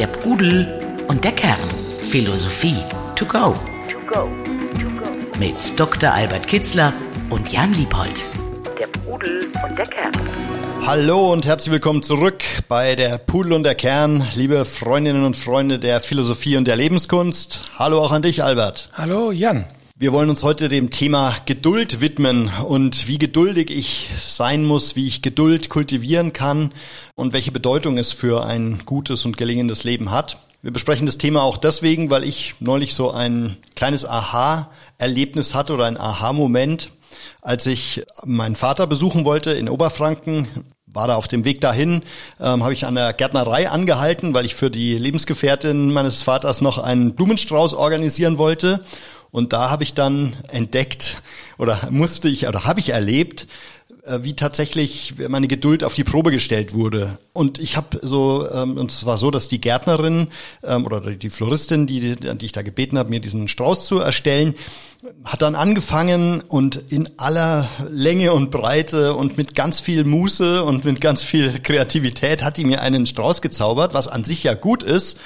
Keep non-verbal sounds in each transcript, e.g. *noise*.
Der Pudel und der Kern. Philosophie to go. To go. To go. Mit Dr. Albert Kitzler und Jan Liebold. Der Pudel und der Kern. Hallo und herzlich willkommen zurück bei der Pudel und der Kern, liebe Freundinnen und Freunde der Philosophie und der Lebenskunst. Hallo auch an dich, Albert. Hallo, Jan. Wir wollen uns heute dem Thema Geduld widmen und wie geduldig ich sein muss, wie ich Geduld kultivieren kann und welche Bedeutung es für ein gutes und gelingendes Leben hat. Wir besprechen das Thema auch deswegen, weil ich neulich so ein kleines Aha-Erlebnis hatte oder ein Aha-Moment, als ich meinen Vater besuchen wollte in Oberfranken war da auf dem Weg dahin, ähm, habe ich an der Gärtnerei angehalten, weil ich für die Lebensgefährtin meines Vaters noch einen Blumenstrauß organisieren wollte. Und da habe ich dann entdeckt oder musste ich oder habe ich erlebt, äh, wie tatsächlich meine Geduld auf die Probe gestellt wurde. Und ich habe so, ähm, und es war so, dass die Gärtnerin ähm, oder die Floristin, die, die ich da gebeten habe, mir diesen Strauß zu erstellen, hat dann angefangen und in aller Länge und Breite und mit ganz viel Muße und mit ganz viel Kreativität hat die mir einen Strauß gezaubert, was an sich ja gut ist.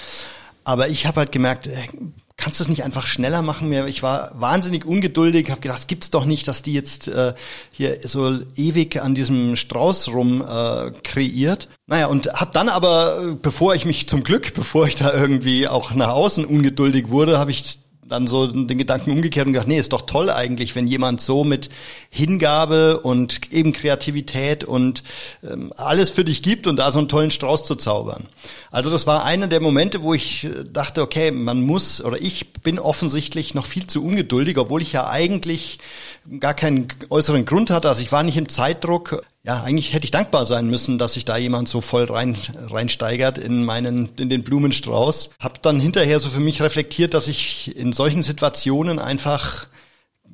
Aber ich habe halt gemerkt, äh, kannst du es nicht einfach schneller machen? Ich war wahnsinnig ungeduldig, habe gedacht, gibt's doch nicht, dass die jetzt äh, hier so ewig an diesem Strauß rum äh, kreiert. Naja, und habe dann aber, bevor ich mich zum Glück, bevor ich da irgendwie auch nach außen ungeduldig wurde, habe ich dann so den Gedanken umgekehrt und gedacht, nee, ist doch toll eigentlich, wenn jemand so mit Hingabe und eben Kreativität und ähm, alles für dich gibt und da so einen tollen Strauß zu zaubern. Also das war einer der Momente, wo ich äh, dachte, okay, man muss oder ich bin offensichtlich noch viel zu ungeduldig, obwohl ich ja eigentlich gar keinen äußeren Grund hatte. Also ich war nicht im Zeitdruck. Ja, eigentlich hätte ich dankbar sein müssen, dass sich da jemand so voll rein reinsteigert in meinen in den Blumenstrauß. Hab dann hinterher so für mich reflektiert, dass ich in solchen Situationen einfach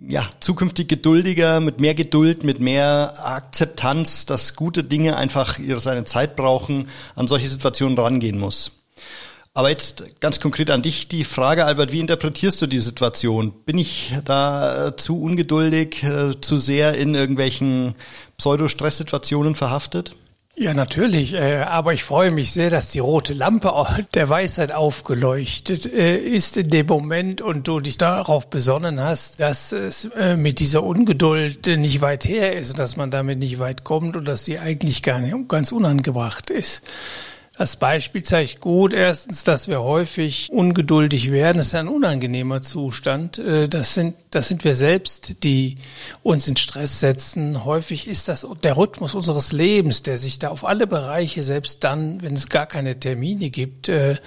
ja, zukünftig geduldiger, mit mehr Geduld, mit mehr Akzeptanz, dass gute Dinge einfach ihre seine Zeit brauchen, an solche Situationen rangehen muss. Aber jetzt ganz konkret an dich die Frage, Albert, wie interpretierst du die Situation? Bin ich da äh, zu ungeduldig, äh, zu sehr in irgendwelchen Pseudo-Stress-Situationen verhaftet? Ja, natürlich. Äh, aber ich freue mich sehr, dass die rote Lampe *laughs* der Weisheit aufgeleuchtet ist in dem Moment und du dich darauf besonnen hast, dass es mit dieser Ungeduld nicht weit her ist und dass man damit nicht weit kommt und dass sie eigentlich gar nicht ganz unangebracht ist. Das Beispiel zeigt gut erstens, dass wir häufig ungeduldig werden. Das ist ein unangenehmer Zustand. Äh, das sind, das sind wir selbst, die uns in Stress setzen. Häufig ist das der Rhythmus unseres Lebens, der sich da auf alle Bereiche, selbst dann, wenn es gar keine Termine gibt, äh,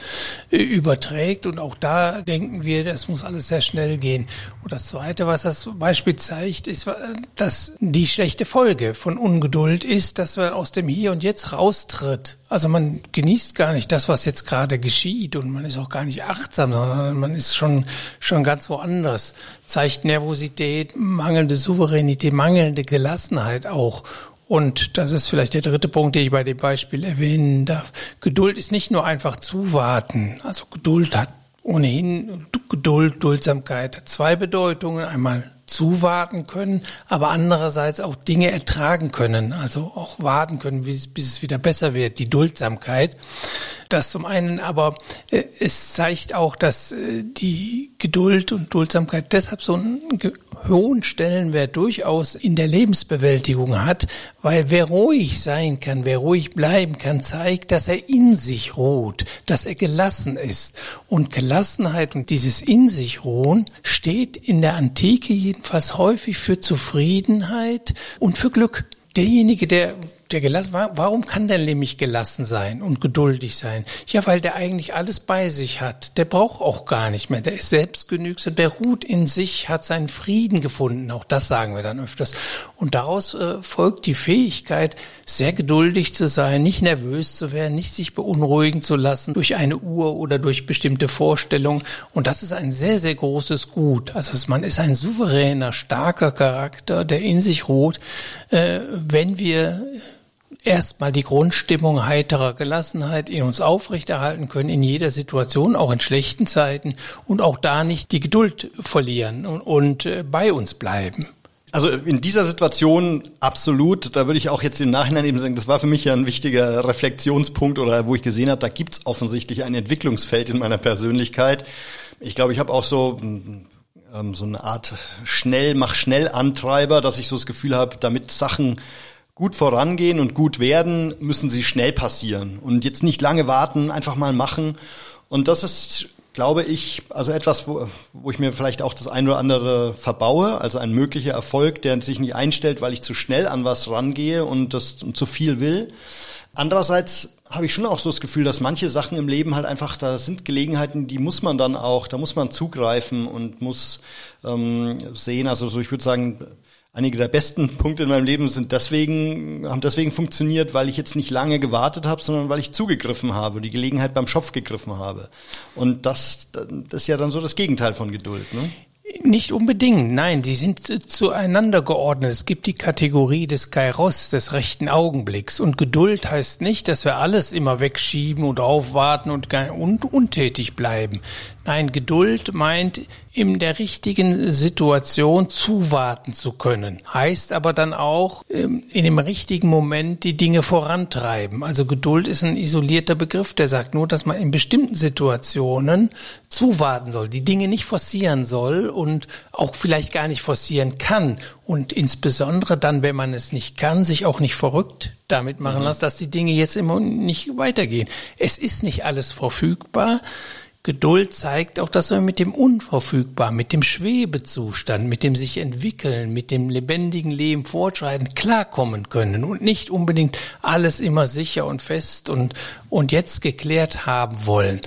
überträgt. Und auch da denken wir, das muss alles sehr schnell gehen. Und das Zweite, was das Beispiel zeigt, ist, dass die schlechte Folge von Ungeduld ist, dass man aus dem Hier und Jetzt raustritt. Also man genießt gar nicht das, was jetzt gerade geschieht und man ist auch gar nicht achtsam, sondern man ist schon, schon ganz woanders. Zeigt Nervosität, mangelnde Souveränität, mangelnde Gelassenheit auch. Und das ist vielleicht der dritte Punkt, den ich bei dem Beispiel erwähnen darf. Geduld ist nicht nur einfach zuwarten. Also Geduld hat ohnehin Geduld, Duldsamkeit hat zwei Bedeutungen. Einmal zuwarten können, aber andererseits auch Dinge ertragen können, also auch warten können, bis, es wieder besser wird, die Duldsamkeit. Das zum einen, aber äh, es zeigt auch, dass äh, die Geduld und Duldsamkeit deshalb so einen hohen Stellenwert durchaus in der Lebensbewältigung hat, weil wer ruhig sein kann, wer ruhig bleiben kann, zeigt, dass er in sich ruht, dass er gelassen ist. Und Gelassenheit und dieses in sich ruhen steht in der Antike jedenfalls häufig für Zufriedenheit und für Glück. Derjenige, der der gelassen, warum kann der nämlich gelassen sein und geduldig sein? Ja, weil der eigentlich alles bei sich hat. Der braucht auch gar nicht mehr. Der ist selbstgenügsam, der ruht in sich, hat seinen Frieden gefunden. Auch das sagen wir dann öfters. Und daraus äh, folgt die Fähigkeit, sehr geduldig zu sein, nicht nervös zu werden, nicht sich beunruhigen zu lassen durch eine Uhr oder durch bestimmte Vorstellungen. Und das ist ein sehr, sehr großes Gut. Also man ist ein souveräner, starker Charakter, der in sich ruht, äh, wenn wir erstmal die Grundstimmung heiterer Gelassenheit in uns aufrechterhalten können, in jeder Situation, auch in schlechten Zeiten und auch da nicht die Geduld verlieren und, und äh, bei uns bleiben. Also in dieser Situation absolut. Da würde ich auch jetzt im Nachhinein eben sagen, das war für mich ja ein wichtiger Reflexionspunkt oder wo ich gesehen habe, da gibt es offensichtlich ein Entwicklungsfeld in meiner Persönlichkeit. Ich glaube, ich habe auch so ähm, so eine Art schnell, mach schnell Antreiber, dass ich so das Gefühl habe, damit Sachen gut vorangehen und gut werden, müssen sie schnell passieren und jetzt nicht lange warten, einfach mal machen. Und das ist glaube ich, also etwas, wo, wo ich mir vielleicht auch das ein oder andere verbaue, also ein möglicher Erfolg, der sich nicht einstellt, weil ich zu schnell an was rangehe und das und zu viel will. Andererseits habe ich schon auch so das Gefühl, dass manche Sachen im Leben halt einfach, da sind Gelegenheiten, die muss man dann auch, da muss man zugreifen und muss ähm, sehen. Also so, ich würde sagen, einige der besten Punkte in meinem Leben sind deswegen, haben deswegen funktioniert, weil ich jetzt nicht lange gewartet habe, sondern weil ich zugegriffen habe, die Gelegenheit beim Schopf gegriffen habe. Und das, das ist ja dann so das Gegenteil von Geduld. Ne? Nicht unbedingt, nein, die sind zueinander geordnet. Es gibt die Kategorie des Kairos, des rechten Augenblicks. Und Geduld heißt nicht, dass wir alles immer wegschieben und aufwarten und, und untätig bleiben. Nein, Geduld meint, in der richtigen Situation zuwarten zu können. Heißt aber dann auch, ähm, in dem richtigen Moment die Dinge vorantreiben. Also Geduld ist ein isolierter Begriff, der sagt nur, dass man in bestimmten Situationen zuwarten soll, die Dinge nicht forcieren soll und auch vielleicht gar nicht forcieren kann. Und insbesondere dann, wenn man es nicht kann, sich auch nicht verrückt damit machen mhm. lässt, dass die Dinge jetzt immer nicht weitergehen. Es ist nicht alles verfügbar. Geduld zeigt auch, dass wir mit dem Unverfügbar, mit dem Schwebezustand, mit dem sich entwickeln, mit dem lebendigen Leben fortschreiten, klarkommen können und nicht unbedingt alles immer sicher und fest und, und jetzt geklärt haben wollen.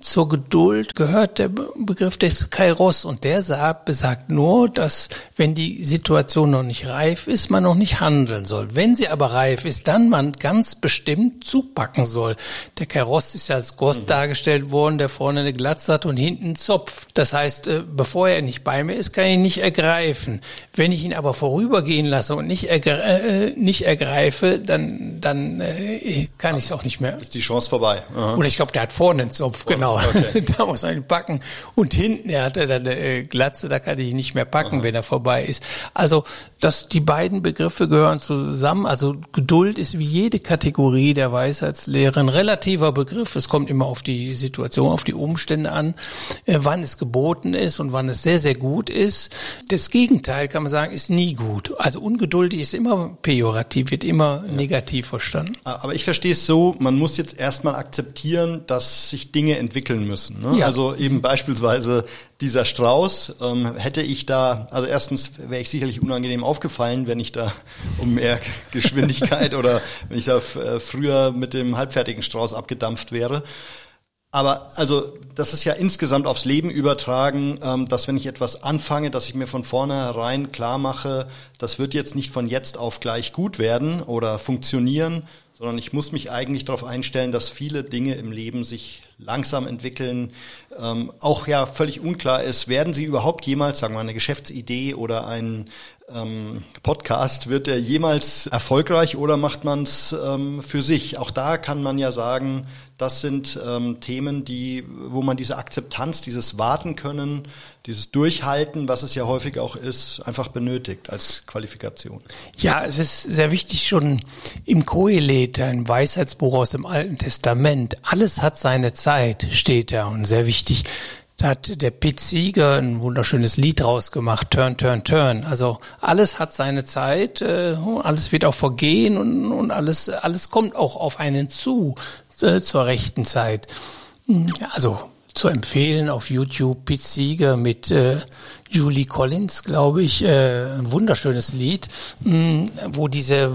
Zur Geduld gehört der Begriff des Kairos und der sagt, besagt nur, dass wenn die Situation noch nicht reif ist, man noch nicht handeln soll. Wenn sie aber reif ist, dann man ganz bestimmt zupacken soll. Der Kairos ist ja als Gott mhm. dargestellt worden, der vorne eine Glatze hat und hinten einen Zopf. Das heißt, äh, bevor er nicht bei mir ist, kann ich ihn nicht ergreifen. Wenn ich ihn aber vorübergehen lasse und nicht, ergre äh, nicht ergreife, dann, dann äh, kann ich es auch nicht mehr. Ist die Chance vorbei. Aha. Oder ich glaube, der hat vorne einen Zopf, genau. Genau, okay. *laughs* da muss man ihn packen. Und hinten, er hatte dann eine äh, Glatze, da kann ich ihn nicht mehr packen, Aha. wenn er vorbei ist. Also, dass die beiden Begriffe gehören zusammen. Also Geduld ist wie jede Kategorie der Weisheitslehre ein relativer Begriff. Es kommt immer auf die Situation, auf die Umstände an, äh, wann es geboten ist und wann es sehr, sehr gut ist. Das Gegenteil kann man sagen, ist nie gut. Also ungeduldig ist immer pejorativ, wird immer ja. negativ verstanden. Aber ich verstehe es so, man muss jetzt erstmal akzeptieren, dass sich Dinge entwickeln entwickeln müssen. Ne? Ja. Also eben beispielsweise dieser Strauß, ähm, hätte ich da, also erstens wäre ich sicherlich unangenehm aufgefallen, wenn ich da um mehr *laughs* Geschwindigkeit oder wenn ich da äh, früher mit dem halbfertigen Strauß abgedampft wäre. Aber also das ist ja insgesamt aufs Leben übertragen, ähm, dass wenn ich etwas anfange, dass ich mir von vornherein klar mache, das wird jetzt nicht von jetzt auf gleich gut werden oder funktionieren, sondern ich muss mich eigentlich darauf einstellen, dass viele Dinge im Leben sich langsam entwickeln. Ähm, auch ja völlig unklar ist, werden sie überhaupt jemals, sagen wir mal, eine Geschäftsidee oder ein ähm, Podcast, wird er jemals erfolgreich oder macht man es ähm, für sich? Auch da kann man ja sagen, das sind ähm, Themen, die, wo man diese Akzeptanz, dieses Warten können, dieses Durchhalten, was es ja häufig auch ist, einfach benötigt als Qualifikation. Ja, es ist sehr wichtig schon im Kohelet, ein Weisheitsbuch aus dem Alten Testament. Alles hat seine Zeit, steht da und sehr wichtig. Da hat der Pete Sieger ein wunderschönes Lied draus gemacht, Turn, Turn, Turn. Also alles hat seine Zeit, äh, alles wird auch vergehen und, und alles, alles kommt auch auf einen zu äh, zur rechten Zeit. Also zu empfehlen auf YouTube Pete Sieger mit äh, Julie Collins, glaube ich, äh, ein wunderschönes Lied, mh, mm, wo diese,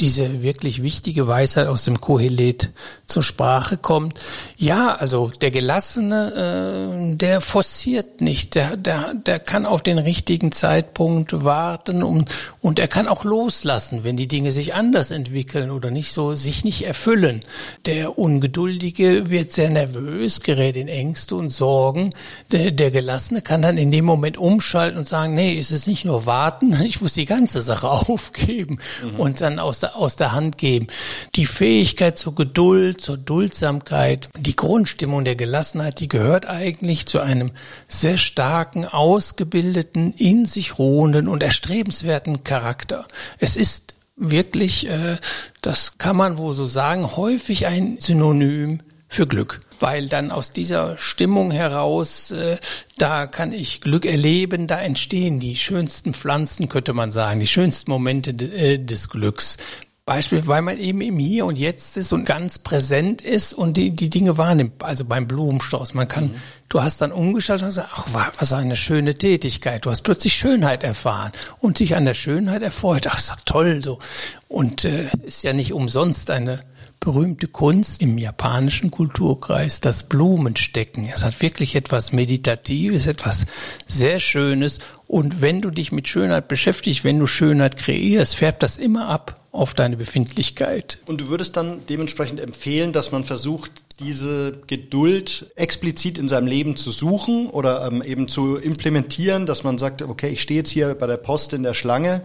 diese wirklich wichtige Weisheit aus dem Kohelet zur Sprache kommt. Ja, also der Gelassene, äh, der forciert nicht, der, der, der kann auf den richtigen Zeitpunkt warten und, und er kann auch loslassen, wenn die Dinge sich anders entwickeln oder nicht so, sich nicht erfüllen. Der Ungeduldige wird sehr nervös, gerät in Ängste und Sorgen. Der, der Gelassene kann dann in dem Moment umschalten und sagen, nee, es ist nicht nur warten, *laughs* ich muss die ganze Sache *laughs* aufgeben mhm. und dann aus der, aus der Hand geben. Die Fähigkeit zur Geduld, zur Duldsamkeit, die Grundstimmung der Gelassenheit, die gehört eigentlich zu einem sehr starken, ausgebildeten, in sich ruhenden und erstrebenswerten Charakter. Es ist wirklich, äh, das kann man wohl so sagen, häufig ein Synonym für Glück. Weil dann aus dieser Stimmung heraus, äh, da kann ich Glück erleben, da entstehen die schönsten Pflanzen, könnte man sagen, die schönsten Momente äh, des Glücks. Beispiel, weil man eben im Hier und Jetzt ist und ganz präsent ist und die, die Dinge wahrnimmt. Also beim Blumenstrauß. Man kann, mhm. du hast dann umgestellt und gesagt, ach, was eine schöne Tätigkeit. Du hast plötzlich Schönheit erfahren und sich an der Schönheit erfreut. Ach, ist doch toll so. Und äh, ist ja nicht umsonst eine berühmte Kunst im japanischen Kulturkreis, das Blumenstecken. Es hat wirklich etwas Meditatives, etwas sehr Schönes. Und wenn du dich mit Schönheit beschäftigst, wenn du Schönheit kreierst, färbt das immer ab auf deine Befindlichkeit. Und du würdest dann dementsprechend empfehlen, dass man versucht, diese Geduld explizit in seinem Leben zu suchen oder ähm, eben zu implementieren, dass man sagt, okay, ich stehe jetzt hier bei der Post in der Schlange,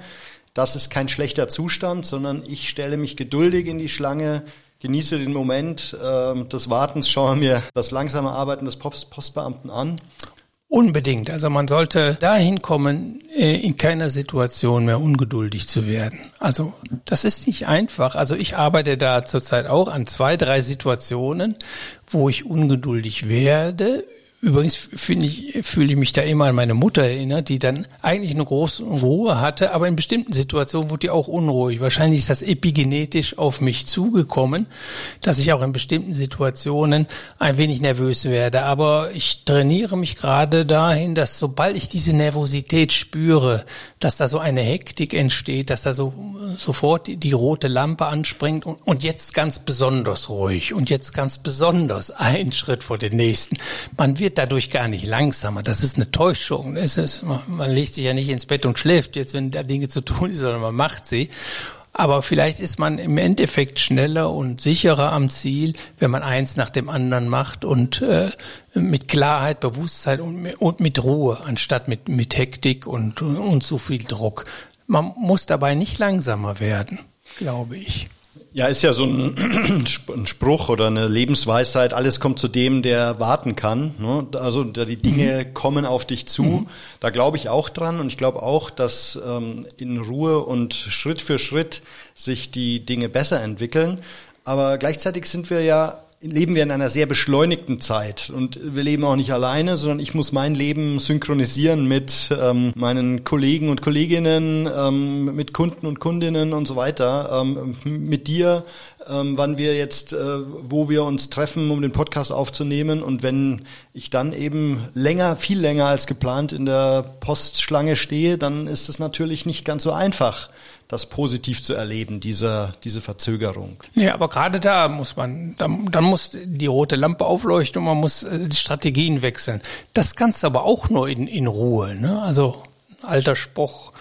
das ist kein schlechter Zustand, sondern ich stelle mich geduldig in die Schlange, genieße den Moment äh, des Wartens, schaue mir das langsame Arbeiten des Post Postbeamten an Unbedingt. Also man sollte dahin kommen, äh, in keiner Situation mehr ungeduldig zu werden. Also das ist nicht einfach. Also ich arbeite da zurzeit auch an zwei, drei Situationen, wo ich ungeduldig werde Übrigens finde ich, fühle ich mich da immer an meine Mutter erinnert, die dann eigentlich eine große Ruhe hatte, aber in bestimmten Situationen wurde die auch unruhig. Wahrscheinlich ist das epigenetisch auf mich zugekommen, dass ich auch in bestimmten Situationen ein wenig nervös werde. Aber ich trainiere mich gerade dahin, dass sobald ich diese Nervosität spüre, dass da so eine Hektik entsteht, dass da so sofort die, die rote Lampe anspringt und, und jetzt ganz besonders ruhig und jetzt ganz besonders ein Schritt vor den nächsten. Man wird wird dadurch gar nicht langsamer. Das ist eine Täuschung. Es ist, man legt sich ja nicht ins Bett und schläft jetzt, wenn da Dinge zu tun sind, sondern man macht sie. Aber vielleicht ist man im Endeffekt schneller und sicherer am Ziel, wenn man eins nach dem anderen macht und äh, mit Klarheit, Bewusstsein und, und mit Ruhe, anstatt mit, mit Hektik und, und zu viel Druck. Man muss dabei nicht langsamer werden, glaube ich. Ja, ist ja so *clears throat* ein, Spruch oder eine Lebensweisheit, alles kommt zu dem, der warten kann. Ne? Also die Dinge mhm. kommen auf dich zu. Mhm. Da glaube ich auch dran und ich glaube auch, dass ähm, in Ruhe und Schritt für Schritt sich die Dinge besser entwickeln. Aber gleichzeitig sind wir ja leben wir in einer sehr beschleunigten Zeit. Und wir leben auch nicht alleine, sondern ich muss mein Leben synchronisieren mit ähm, meinen Kollegen und Kolleginnen, ähm, mit Kunden und Kundinnen und so weiter, ähm, mit dir, ähm, wann wir jetzt, äh, wo wir uns treffen, um den Podcast aufzunehmen und wenn ich dann eben länger, viel länger als geplant in der Postschlange stehe, dann ist es natürlich nicht ganz so einfach das positiv zu erleben, diese, diese Verzögerung. Ja, aber gerade da muss man, dann, dann muss die rote Lampe aufleuchten und man muss äh, die Strategien wechseln. Das kannst du aber auch nur in, in Ruhe. Ne? Also alter Spruch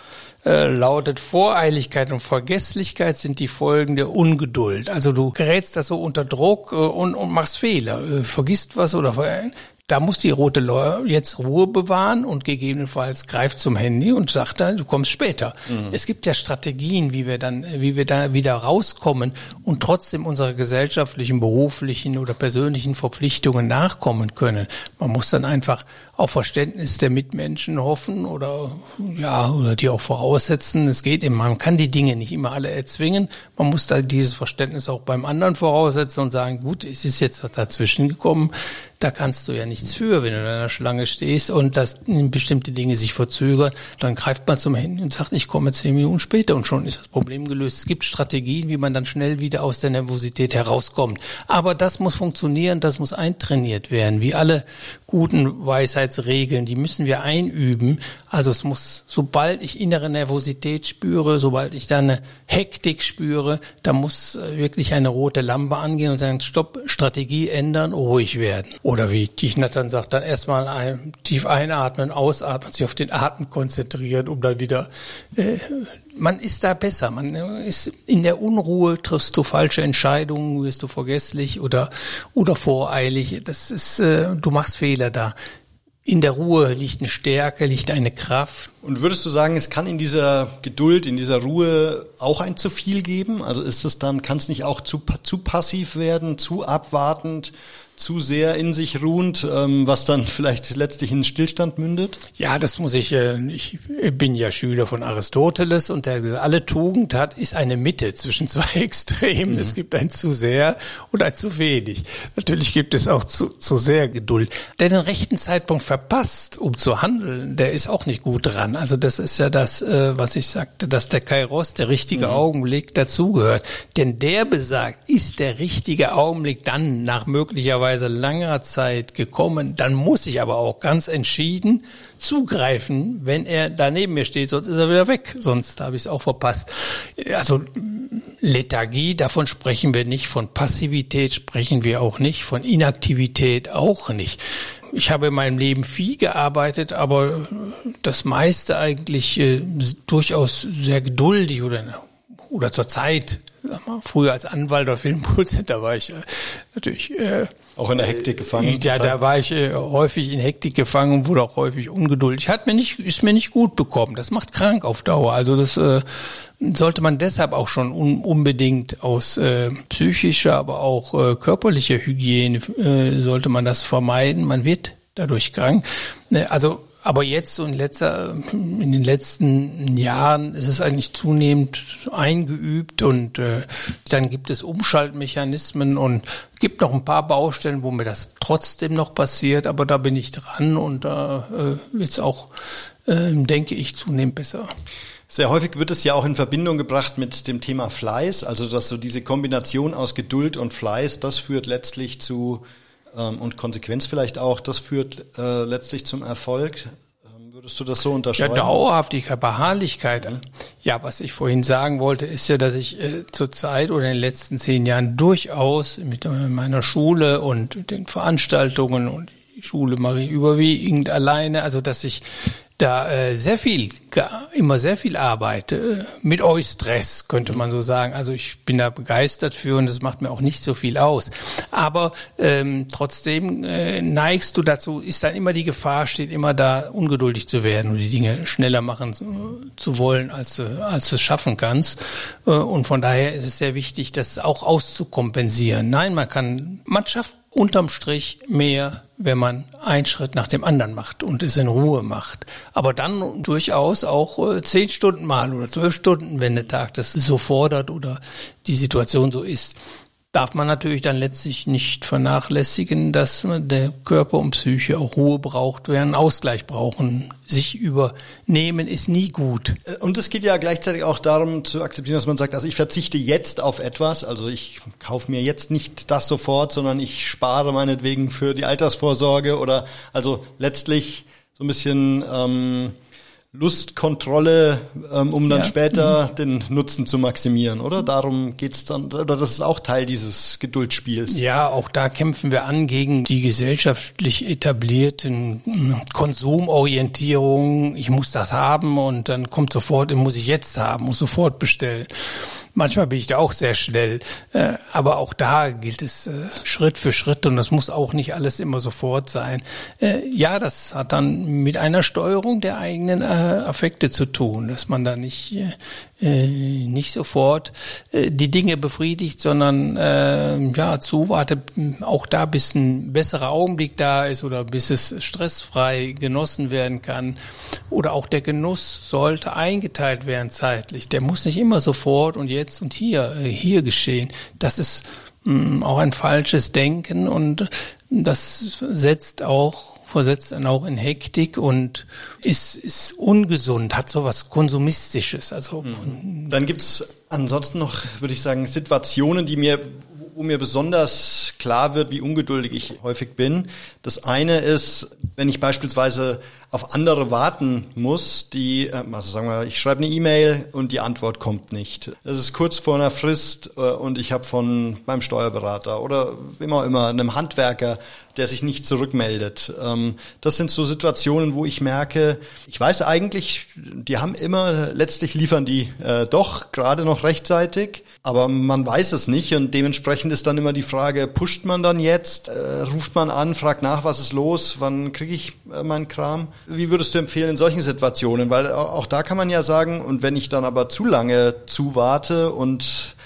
äh, lautet Voreiligkeit und Vergesslichkeit sind die Folgen der Ungeduld. Also du gerätst da so unter Druck äh, und, und machst Fehler, äh, vergisst was oder da muss die rote Lawyer jetzt Ruhe bewahren und gegebenenfalls greift zum Handy und sagt dann, du kommst später. Mhm. Es gibt ja Strategien, wie wir dann, wie wir da wieder rauskommen und trotzdem unserer gesellschaftlichen, beruflichen oder persönlichen Verpflichtungen nachkommen können. Man muss dann einfach auf Verständnis der Mitmenschen hoffen oder ja oder die auch voraussetzen. Es geht immer, man kann die Dinge nicht immer alle erzwingen. Man muss da dieses Verständnis auch beim anderen voraussetzen und sagen, gut, es ist jetzt was dazwischen gekommen. Da kannst du ja nichts für, wenn du in einer Schlange stehst und dass bestimmte Dinge sich verzögern. Dann greift man zum Handy und sagt, ich komme zehn Minuten später und schon ist das Problem gelöst. Es gibt Strategien, wie man dann schnell wieder aus der Nervosität herauskommt. Aber das muss funktionieren, das muss eintrainiert werden, wie alle guten Weisheitsregeln, die müssen wir einüben. Also es muss, sobald ich innere Nervosität spüre, sobald ich da eine Hektik spüre, da muss äh, wirklich eine rote Lampe angehen und sagen, stopp, Strategie ändern, ruhig werden. Oder wie Tichnat dann sagt, dann erstmal ein, tief einatmen, ausatmen, sich auf den Atem konzentrieren, um dann wieder äh, man ist da besser. Man ist in der Unruhe, triffst du falsche Entscheidungen, wirst du vergesslich oder, oder voreilig. Das ist, äh, du machst Fehler da. In der Ruhe liegt eine Stärke, liegt eine Kraft. Und würdest du sagen, es kann in dieser Geduld, in dieser Ruhe auch ein zu viel geben? Also ist es dann, kann es nicht auch zu, zu passiv werden, zu abwartend, zu sehr in sich ruhend, ähm, was dann *laughs* vielleicht letztlich in Stillstand mündet? Ja, das muss ich, äh, ich bin ja Schüler von Aristoteles und der gesagt, alle Tugend hat, ist eine Mitte zwischen *laughs* zwei Extremen. Mhm. Es gibt ein zu sehr und ein zu wenig. Natürlich gibt es auch zu, zu sehr Geduld. Der den rechten Zeitpunkt verpasst, um zu handeln, der ist auch nicht gut dran. Also das ist ja das, äh, was ich sagte, dass der Kairos, der richtige mhm. Augenblick dazugehört. Denn der besagt, ist der richtige Augenblick dann nach möglicherweise möglicherweise langer Zeit gekommen, dann muss ich aber auch ganz entschieden zugreifen, wenn er da neben mir steht, sonst ist er wieder weg, sonst habe ich es auch verpasst. Also Lethargie, davon sprechen wir nicht, von Passivität sprechen wir auch nicht, von Inaktivität auch nicht. Ich habe in meinem Leben viel gearbeitet, aber das meiste eigentlich äh, durchaus sehr geduldig oder oder zur Zeit, früher als Anwalt oder Filmproduzent, *laughs* da war ich äh, natürlich äh, auch in der Hektik gefangen. Ja, total. da war ich äh, häufig in Hektik gefangen und wurde auch häufig ungeduldig. Hat mir nicht, ist mir nicht gut bekommen. Das macht krank auf Dauer. Also das äh, sollte man deshalb auch schon un unbedingt aus äh, psychischer, aber auch äh, körperlicher Hygiene äh, sollte man das vermeiden. Man wird dadurch krank. Äh, also aber jetzt in letzter, in den letzten Jahren ist es eigentlich zunehmend eingeübt und äh, dann gibt es Umschaltmechanismen und gibt noch ein paar Baustellen, wo mir das trotzdem noch passiert, aber da bin ich dran und da äh, es auch, äh, denke ich, zunehmend besser. Sehr häufig wird es ja auch in Verbindung gebracht mit dem Thema Fleiß, also dass so diese Kombination aus Geduld und Fleiß, das führt letztlich zu ähm, und Konsequenz vielleicht auch, das führt äh, letztlich zum Erfolg. Ähm, würdest du das so unterschreiben? Ja, Dauerhaftigkeit, Beharrlichkeit. Mhm. Ja, was ich vorhin sagen wollte, ist ja, dass ich äh, zurzeit oder in den letzten zehn Jahren durchaus mit meiner Schule und den Veranstaltungen und die Schule mache ich überwiegend alleine, also dass ich da äh, sehr viel, immer sehr viel arbeite, mit euch Stress, könnte man so sagen. Also ich bin da begeistert für und es macht mir auch nicht so viel aus. Aber ähm, trotzdem äh, neigst du dazu, ist dann immer die Gefahr, steht immer da, ungeduldig zu werden und die Dinge schneller machen zu, zu wollen, als, als du es schaffen kannst. Äh, und von daher ist es sehr wichtig, das auch auszukompensieren. Nein, man kann, man schafft unterm Strich mehr, wenn man einen Schritt nach dem anderen macht und es in Ruhe macht. Aber dann durchaus auch äh, zehn Stunden mal oder zwölf Stunden, wenn der Tag das so fordert oder die Situation so ist darf man natürlich dann letztlich nicht vernachlässigen, dass der Körper und Psyche auch Ruhe braucht, einen Ausgleich brauchen. Sich übernehmen ist nie gut. Äh, und es geht ja gleichzeitig auch darum zu akzeptieren, dass man sagt, also ich verzichte jetzt auf etwas, also ich kaufe mir jetzt nicht das sofort, sondern ich spare meinetwegen für die Altersvorsorge oder also letztlich so ein bisschen ähm, Lustkontrolle, ähm, um dann ja. später mhm. den Nutzen zu maximieren, oder? Darum geht's dann, oder das ist auch Teil dieses Geduldsspiels. Ja, auch da kämpfen wir an gegen die gesellschaftlich etablierten hm, Konsumorientierungen. Ich muss das haben und dann kommt sofort, muss ich jetzt haben, muss sofort bestellen. Manchmal bin ich da auch sehr schnell, äh, aber auch da gilt es äh, Schritt für Schritt und das muss auch nicht alles immer sofort sein. Äh, ja, das hat dann mit einer Steuerung der eigenen Affekte zu tun, dass man da nicht nicht sofort die Dinge befriedigt, sondern ja zuwartet, auch da bis ein besserer Augenblick da ist oder bis es stressfrei genossen werden kann oder auch der Genuss sollte eingeteilt werden zeitlich. Der muss nicht immer sofort und jetzt und hier, äh, hier geschehen. Das ist mm, auch ein falsches Denken und das setzt auch versetzt dann auch in Hektik und ist, ist ungesund, hat so was Konsumistisches. Also mhm. Dann gibt's ansonsten noch, würde ich sagen, Situationen, die mir wo mir besonders klar wird, wie ungeduldig ich häufig bin. Das eine ist, wenn ich beispielsweise auf andere warten muss, die, äh, also sagen wir, ich schreibe eine E-Mail und die Antwort kommt nicht. Es ist kurz vor einer Frist äh, und ich habe von meinem Steuerberater oder auch immer, einem Handwerker, der sich nicht zurückmeldet. Ähm, das sind so Situationen, wo ich merke, ich weiß eigentlich, die haben immer, letztlich liefern die äh, doch gerade noch rechtzeitig, aber man weiß es nicht und dementsprechend ist dann immer die Frage, pusht man dann jetzt, ruft man an, fragt nach, was ist los, wann kriege ich meinen Kram? Wie würdest du empfehlen in solchen Situationen? Weil auch da kann man ja sagen, und wenn ich dann aber zu lange zuwarte und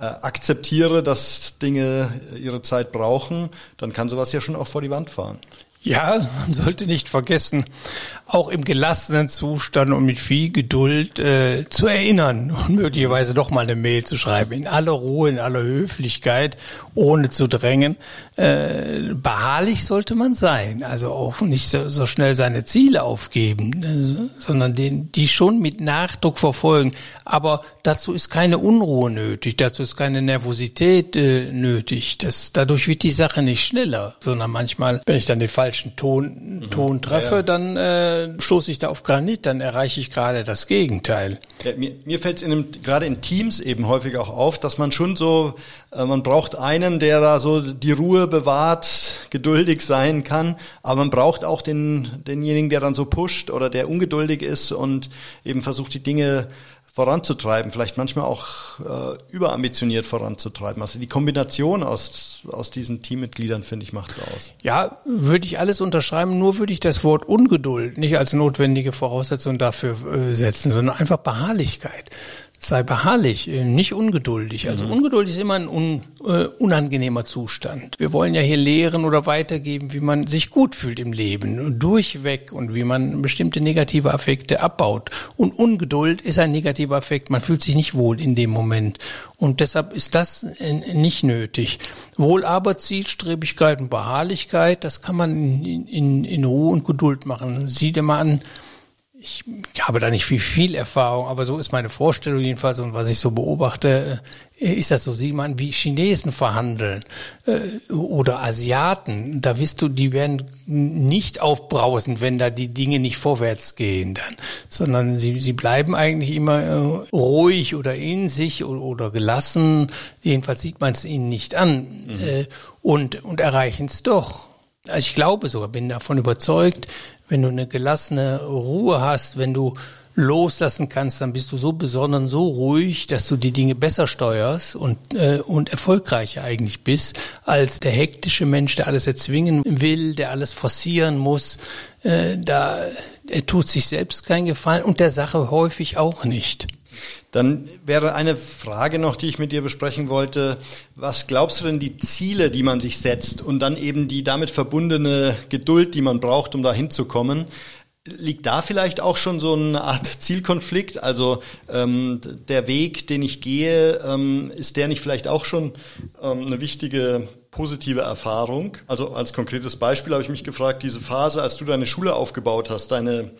äh, akzeptiere, dass Dinge ihre Zeit brauchen, dann kann sowas ja schon auch vor die Wand fahren. Ja, man sollte nicht vergessen, auch im gelassenen Zustand und mit viel Geduld äh, zu erinnern und möglicherweise doch mal eine Mail zu schreiben, in aller Ruhe, in aller Höflichkeit, ohne zu drängen. Äh, beharrlich sollte man sein, also auch nicht so, so schnell seine Ziele aufgeben, äh, sondern den, die schon mit Nachdruck verfolgen. Aber dazu ist keine Unruhe nötig, dazu ist keine Nervosität äh, nötig. Das, dadurch wird die Sache nicht schneller, sondern manchmal, wenn ich dann den falschen Ton, Ton mhm. treffe, ja, ja. dann äh, stoße ich da auf Granit, dann erreiche ich gerade das Gegenteil. Ja, mir mir fällt es gerade in Teams eben häufig auch auf, dass man schon so, äh, man braucht einen, der da so die Ruhe bewahrt, geduldig sein kann, aber man braucht auch den, denjenigen, der dann so pusht oder der ungeduldig ist und eben versucht, die Dinge voranzutreiben, vielleicht manchmal auch äh, überambitioniert voranzutreiben. Also die Kombination aus, aus diesen Teammitgliedern, finde ich, macht es aus. Ja, würde ich alles unterschreiben, nur würde ich das Wort Ungeduld nicht als notwendige Voraussetzung dafür äh, setzen, sondern einfach Beharrlichkeit sei beharrlich, äh, nicht ungeduldig. Also mhm. Ungeduld ist immer ein un, äh, unangenehmer Zustand. Wir wollen ja hier lehren oder weitergeben, wie man sich gut fühlt im Leben, durchweg und wie man bestimmte negative Affekte abbaut. Und Ungeduld ist ein negativer Affekt. Man fühlt sich nicht wohl in dem Moment. Und deshalb ist das äh, nicht nötig. Wohl aber Zielstrebigkeit und Beharrlichkeit, das kann man in, in, in Ruhe und Geduld machen. Sieh dir mal an, ich habe da nicht viel, viel Erfahrung, aber so ist meine Vorstellung jedenfalls und was ich so beobachte, äh, ist das so, sieh mal, wie Chinesen verhandeln äh, oder Asiaten. Da wirst du, die werden nicht aufbrausen, wenn da die Dinge nicht vorwärts gehen dann, sondern sie, sie bleiben eigentlich immer äh, ruhig oder in sich oder, oder gelassen. Jedenfalls sieht man es ihnen nicht an mhm. und, und erreichen es doch. Also ich glaube sogar, bin davon überzeugt, wenn du eine gelassene Ruhe hast, wenn du loslassen kannst, dann bist du so besonnen, so ruhig, dass du die Dinge besser steuerst und, äh, und erfolgreicher eigentlich bist, als der hektische Mensch, der alles erzwingen will, der alles forcieren muss. Äh, da er tut sich selbst keinen Gefallen und der Sache häufig auch nicht. Dann wäre eine Frage noch, die ich mit dir besprechen wollte. Was glaubst du denn die Ziele, die man sich setzt und dann eben die damit verbundene Geduld, die man braucht, um da hinzukommen? Liegt da vielleicht auch schon so eine Art Zielkonflikt? Also ähm, der Weg, den ich gehe, ähm, ist der nicht vielleicht auch schon ähm, eine wichtige positive Erfahrung? Also als konkretes Beispiel habe ich mich gefragt, diese Phase, als du deine Schule aufgebaut hast, deine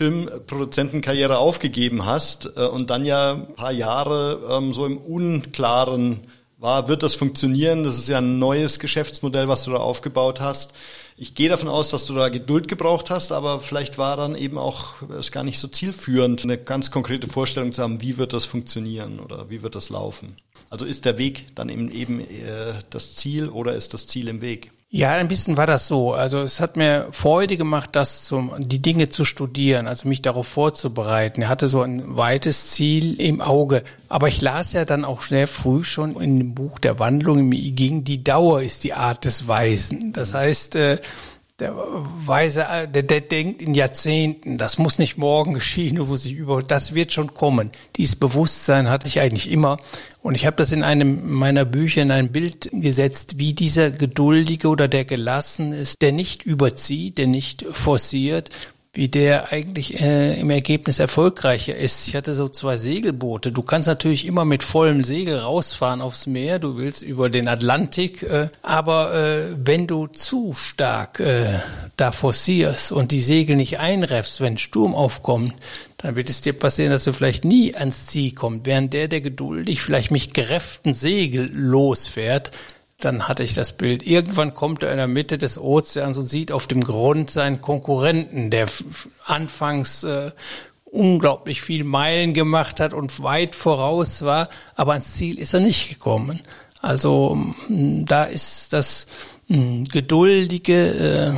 Filmproduzentenkarriere aufgegeben hast äh, und dann ja ein paar Jahre ähm, so im Unklaren war, wird das funktionieren? Das ist ja ein neues Geschäftsmodell, was du da aufgebaut hast. Ich gehe davon aus, dass du da Geduld gebraucht hast, aber vielleicht war dann eben auch es gar nicht so zielführend, eine ganz konkrete Vorstellung zu haben, wie wird das funktionieren oder wie wird das laufen. Also ist der Weg dann eben eben äh, das Ziel oder ist das Ziel im Weg? Ja, ein bisschen war das so. Also es hat mir Freude gemacht, das zum, die Dinge zu studieren, also mich darauf vorzubereiten. Er hatte so ein weites Ziel im Auge. Aber ich las ja dann auch schnell früh schon in dem Buch der Wandlung, mir ging die Dauer ist die Art des Weisen. Das heißt, äh, der Weise, der, der denkt in Jahrzehnten, das muss nicht morgen geschehen, musst dich über, das wird schon kommen. Dieses Bewusstsein hatte ich eigentlich immer. Und ich habe das in einem meiner Bücher in ein Bild gesetzt, wie dieser Geduldige oder der gelassen ist, der nicht überzieht, der nicht forciert, wie der eigentlich äh, im Ergebnis erfolgreicher ist. Ich hatte so zwei Segelboote. Du kannst natürlich immer mit vollem Segel rausfahren aufs Meer. Du willst über den Atlantik, äh, aber äh, wenn du zu stark äh, da forcierst und die Segel nicht einreffst, wenn Sturm aufkommt, dann wird es dir passieren, dass du vielleicht nie ans Ziel kommst. Während der, der geduldig vielleicht mit gerefften Segel losfährt, dann hatte ich das Bild. Irgendwann kommt er in der Mitte des Ozeans und sieht auf dem Grund seinen Konkurrenten, der anfangs äh, unglaublich viel Meilen gemacht hat und weit voraus war, aber ans Ziel ist er nicht gekommen. Also da ist das geduldige, äh,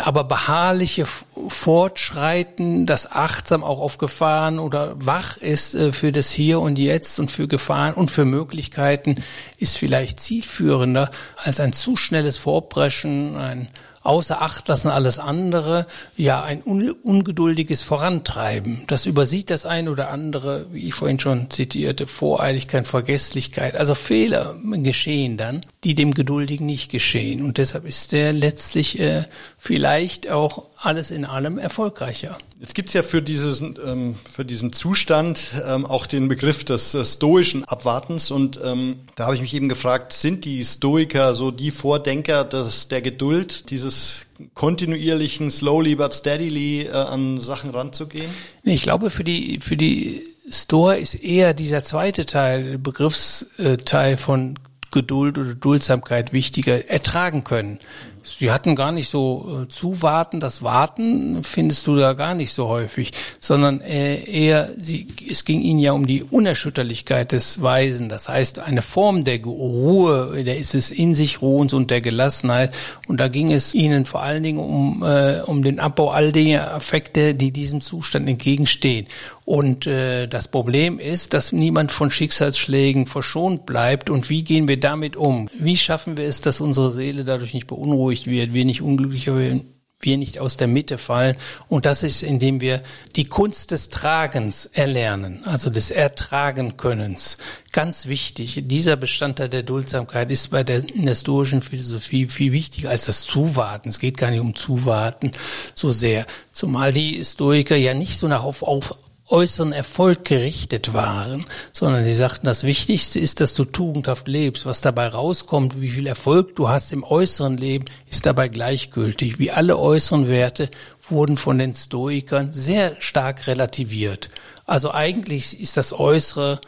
aber beharrliche Fortschreiten, das achtsam auch auf Gefahren oder wach ist äh, für das Hier und Jetzt und für Gefahren und für Möglichkeiten, ist vielleicht zielführender als ein zu schnelles Vorpreschen, ein außer Acht lassen alles andere, ja, ein un ungeduldiges Vorantreiben. Das übersieht das ein oder andere, wie ich vorhin schon zitierte, Voreiligkeit, Vergesslichkeit. Also Fehler geschehen dann, die dem Geduldigen nicht geschehen. Und deshalb ist der letztlich äh, vielleicht auch alles in allem erfolgreicher. Jetzt gibt's ja für, dieses, ähm, für diesen Zustand ähm, auch den Begriff des äh, stoischen Abwartens. Und ähm, da habe ich mich eben gefragt, sind die Stoiker so die Vordenker des, der Geduld, dieses kontinuierlichen, slowly but steadily äh, an Sachen ranzugehen? Ich glaube, für die, für die Stoa ist eher dieser zweite Teil, Begriffsteil von Geduld oder Duldsamkeit wichtiger, ertragen können. Sie hatten gar nicht so äh, zuwarten, das Warten findest du da gar nicht so häufig, sondern äh, eher, sie, es ging ihnen ja um die Unerschütterlichkeit des Weisen, das heißt eine Form der Ruhe, der ist es in sich Ruhens und der Gelassenheit und da ging es ihnen vor allen Dingen um, äh, um den Abbau all der Affekte, die diesem Zustand entgegenstehen. Und äh, das Problem ist, dass niemand von Schicksalsschlägen verschont bleibt. Und wie gehen wir damit um? Wie schaffen wir es, dass unsere Seele dadurch nicht beunruhigt wird, wir nicht unglücklicher werden? wir nicht aus der Mitte fallen. Und das ist, indem wir die Kunst des Tragens erlernen, also des Ertragenkönnens. Ganz wichtig. Dieser Bestandteil der Duldsamkeit ist bei der, in der stoischen Philosophie viel wichtiger als das Zuwarten. Es geht gar nicht um Zuwarten so sehr. Zumal die Stoiker ja nicht so nach auf, auf äußeren Erfolg gerichtet waren, sondern sie sagten, das Wichtigste ist, dass du tugendhaft lebst. Was dabei rauskommt, wie viel Erfolg du hast im äußeren Leben, ist dabei gleichgültig. Wie alle äußeren Werte wurden von den Stoikern sehr stark relativiert. Also eigentlich ist das Äußere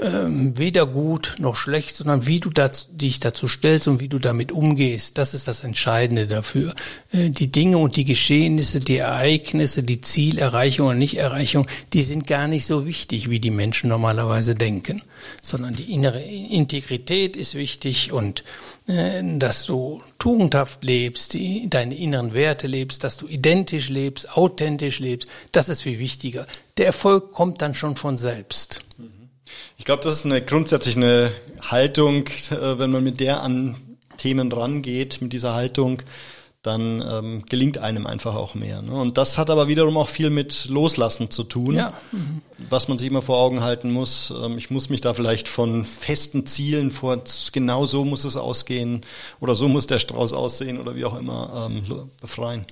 ähm, weder gut noch schlecht, sondern wie du das, dich dazu stellst und wie du damit umgehst. Das ist das Entscheidende dafür. Äh, die Dinge und die Geschehnisse, die Ereignisse, die Zielerreichung und Nichterreichung, die sind gar nicht so wichtig, wie die Menschen normalerweise denken, sondern die innere Integrität ist wichtig und äh, dass du tugendhaft lebst, die, deine inneren Werte lebst, dass du identisch lebst, authentisch lebst, das ist viel wichtiger. Der Erfolg kommt dann schon von selbst. Mhm. Ich glaube, das ist eine grundsätzlich eine Haltung, äh, wenn man mit der an Themen rangeht, mit dieser Haltung, dann ähm, gelingt einem einfach auch mehr. Ne? Und das hat aber wiederum auch viel mit Loslassen zu tun, ja. mhm. was man sich immer vor Augen halten muss. Ähm, ich muss mich da vielleicht von festen Zielen vor, genau so muss es ausgehen oder so muss der Strauß aussehen oder wie auch immer ähm, befreien.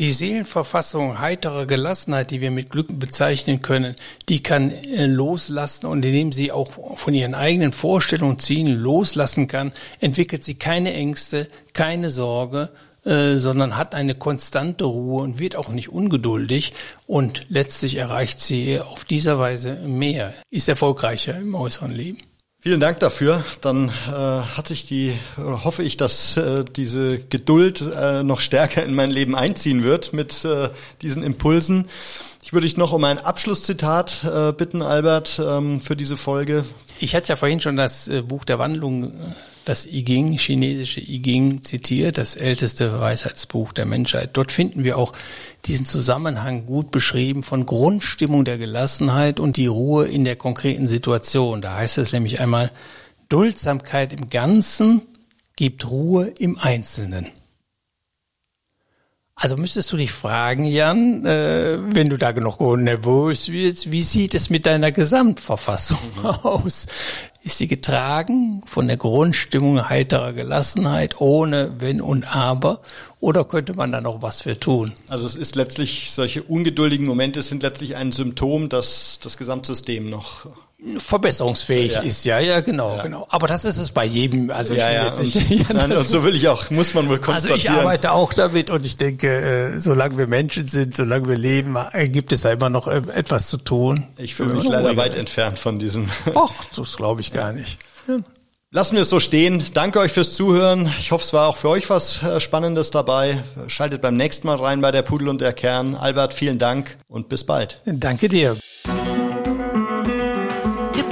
Die Seelenverfassung heitere Gelassenheit, die wir mit Glück bezeichnen können, die kann äh, loslassen und indem sie auch von ihren eigenen Vorstellungen ziehen, loslassen kann, entwickelt sie keine Ängste, keine Sorge, äh, sondern hat eine konstante Ruhe und wird auch nicht ungeduldig und letztlich erreicht sie auf dieser Weise mehr, ist erfolgreicher im äußeren Leben. Vielen Dank dafür. Dann äh, hatte ich die, hoffe ich, dass äh, diese Geduld äh, noch stärker in mein Leben einziehen wird mit äh, diesen Impulsen. Ich würde dich noch um ein Abschlusszitat äh, bitten, Albert, ähm, für diese Folge. Ich hatte ja vorhin schon das äh, Buch der Wandlung das I Ching, chinesische I Ching zitiert, das älteste Weisheitsbuch der Menschheit. Dort finden wir auch diesen Zusammenhang gut beschrieben von Grundstimmung der Gelassenheit und die Ruhe in der konkreten Situation. Da heißt es nämlich einmal, Duldsamkeit im Ganzen gibt Ruhe im Einzelnen. Also müsstest du dich fragen, Jan, äh, wenn du da noch nervös wirst, wie sieht es mit deiner Gesamtverfassung *laughs* aus? Ist sie getragen von der Grundstimmung heiterer Gelassenheit, ohne Wenn und Aber? Oder könnte man da noch was für tun? Also es ist letztlich, solche ungeduldigen Momente sind letztlich ein Symptom, dass das Gesamtsystem noch verbesserungsfähig ja. ist. Ja, ja, genau, ja. genau. Aber das ist es bei jedem. Also ja, ich will jetzt nicht. *laughs* Und, nein, und so will ich auch. Muss man wohl konstatieren. Also ich arbeite auch damit und ich denke, äh, solange wir Menschen sind, solange wir leben, äh, gibt es da immer noch äh, etwas zu tun. Ich fühle mich leider oh, weit entfernt von diesem. *laughs* Och, das glaube ich gar nicht. Lassen wir es so stehen. Danke euch fürs Zuhören. Ich hoffe, es war auch für euch was äh, Spannendes dabei. Schaltet beim nächsten Mal rein bei der Pudel und der Kern. Albert, vielen Dank und bis bald. Danke dir.